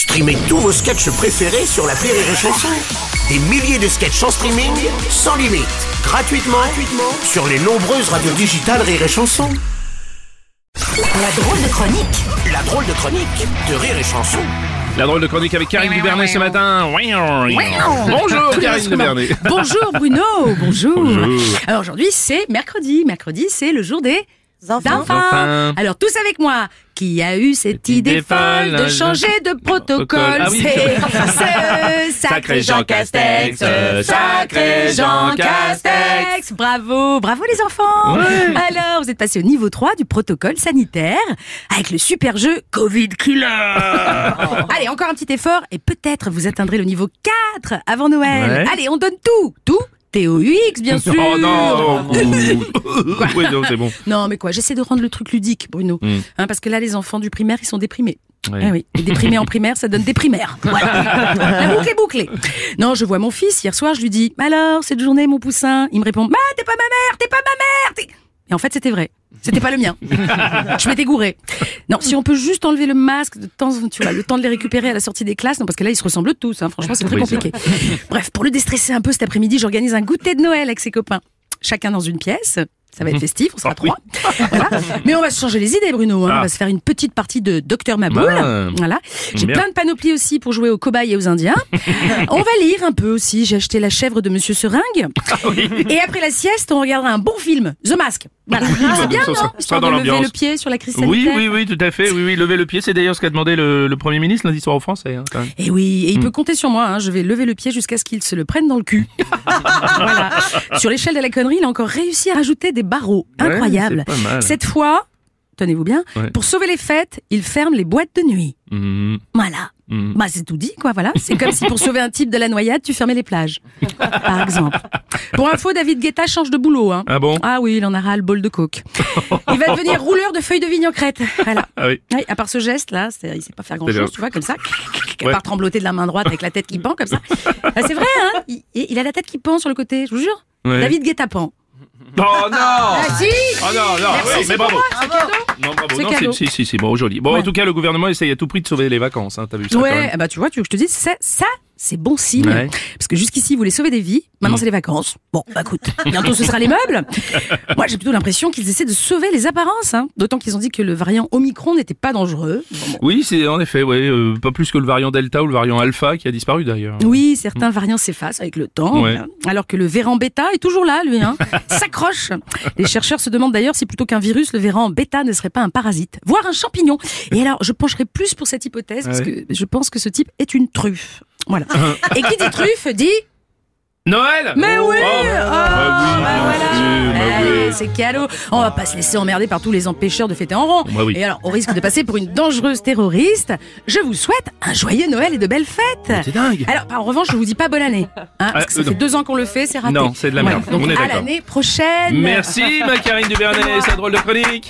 Streamez tous vos sketchs préférés sur la Rire et Chanson. Des milliers de sketchs en streaming, sans limite, gratuitement, gratuitement sur les nombreuses radios digitales Rire et Chanson. La drôle de chronique La drôle de chronique de Rire et Chanson. La drôle de chronique avec Karine Dubernet ce matin. Bonjour Karine Dubernet. Bonjour Bruno, bonjour. Bonjour. Alors aujourd'hui c'est mercredi. Mercredi c'est le jour des enfants. Enfants. Alors tous avec moi. Qui a eu cette idée, folle de changer de protocole? Ah oui. C'est ce sacré Jean Castex, sacré Jean Castex. Bravo, bravo les enfants. Ouais. Alors vous êtes passés au niveau 3 du protocole sanitaire avec le super jeu Covid Killer. Allez, encore un petit effort et peut-être vous atteindrez le niveau 4 avant Noël. Ouais. Allez, on donne tout, tout. TOUX, bien sûr. Oh non Oui, non, c'est bon. Non, mais quoi, j'essaie de rendre le truc ludique, Bruno. Mm. Hein, parce que là, les enfants du primaire, ils sont déprimés. Ouais. Ah oui, et déprimés en primaire, ça donne des primaires. Voilà. La boucle est bouclée. Non, je vois mon fils, hier soir, je lui dis, alors, cette journée, mon poussin Il me répond, bah, t'es pas ma mère, t'es pas ma mère Et en fait, c'était vrai. C'était pas le mien. Je m'étais gouré. Non, si on peut juste enlever le masque de temps, tu vois, le temps de les récupérer à la sortie des classes, non, parce que là, ils se ressemblent tous, hein. Franchement, c'est très compliqué. Bref, pour le déstresser un peu cet après-midi, j'organise un goûter de Noël avec ses copains. Chacun dans une pièce. Ça va être festif, on sera Ah, oui. trois. Voilà. Mais on va se changer les idées, Bruno. hein. Ah. On va se faire une petite partie de Docteur Maboul. Ah. Voilà. J'ai plein de panoplies aussi pour jouer aux cobayes et aux Indiens. on va lire un peu aussi. J'ai acheté La chèvre de Monsieur Seringue. Ah Et après la sieste, on regardera un bon film, The Mask. Voilà. C'est bien, ça, non ça dans de lever le pied sur la crise Oui, sanitaire. oui, oui, tout à fait. Oui, oui, lever le pied, c'est d'ailleurs ce qu'a demandé le, le Premier ministre lundi soir aux Français. hein, quand même. Et oui, Hmm. et il peut compter sur moi. hein. Je vais lever le pied jusqu'à ce qu'il se le prenne dans le cul. voilà. Sur l'échelle de la connerie, il a encore réussi à rajouter des barreaux. Ouais, Incroyable. mal. Cette fois, tenez-vous bien, Ouais. pour sauver les fêtes, il ferme les boîtes de nuit. Mhm, Voilà. mhm. Bah, c'est tout dit, quoi, voilà. C'est comme si pour sauver un type de la noyade, tu fermais les plages. Par exemple. Pour info, David Guetta change de boulot, hein. Ah bon? Ah oui, il en a ras le bol de coke. Il va devenir rouleur de feuilles de vigne en crête. Voilà. Ah oui. Oui, à part ce geste-là, c'est- il sait pas faire grand bien. chose, tu vois, comme ça. À Ouais. part trembloter de la main droite avec la tête qui pend, comme ça. Ah, c'est vrai, hein il, il a la tête qui pend sur le côté, je vous jure. Ouais. David Guetta pend. Oh non Ah si Oh non, non, Merci, oui, c'est mais pour bravo. moi, c'est. Non, bravo. C'est Non, cadeau. c'est, si, si, si, bon, joli. Bon, Ouais. en tout cas, le gouvernement essaye à tout prix de sauver les vacances, hein, t'as vu ça quand Ouais, même ah bah tu vois, tu veux que je te dise, ça, ça c'est bon signe. Ouais. Parce que jusqu'ici, ils voulaient sauver des vies, maintenant c'est les vacances. Bon, bah écoute, bientôt ce sera les meubles. Moi, j'ai plutôt l'impression qu'ils essaient de sauver les apparences. Hein. D'autant qu'ils ont dit que le variant Omicron n'était pas dangereux. Bon, bon. Oui, c'est en effet, ouais, euh, pas plus que le variant Delta ou le variant Alpha qui a disparu d'ailleurs. Oui, certains variants s'effacent avec le temps, Ouais. hein, alors que le véran bêta est toujours là, lui. Hein. S'accroche. Les chercheurs se demandent d'ailleurs si plutôt qu'un virus, le véran bêta ne serait pas un parasite, voire un champignon. Et alors, je pencherai plus pour cette hypothèse, parce que je pense que ce type est une truffe. Voilà. Et qui dit truffe dit Noël Mais oui Oh, Oh, bah oui, bah voilà. bah oui. C'est cadeau. On va pas se laisser emmerder par tous les empêcheurs de fêter en rond. Bah oui. Et alors, au risque de passer pour une dangereuse terroriste, je vous souhaite un joyeux Noël et de belles fêtes. C'est dingue Alors, en revanche, je vous dis pas bonne année. Hein, parce que ça euh, fait non. deux ans qu'on le fait, c'est raté. Non, c'est de la merde. Donc, On est à l'année prochaine. Merci, ma Karine Dubernet, sa drôle de chronique.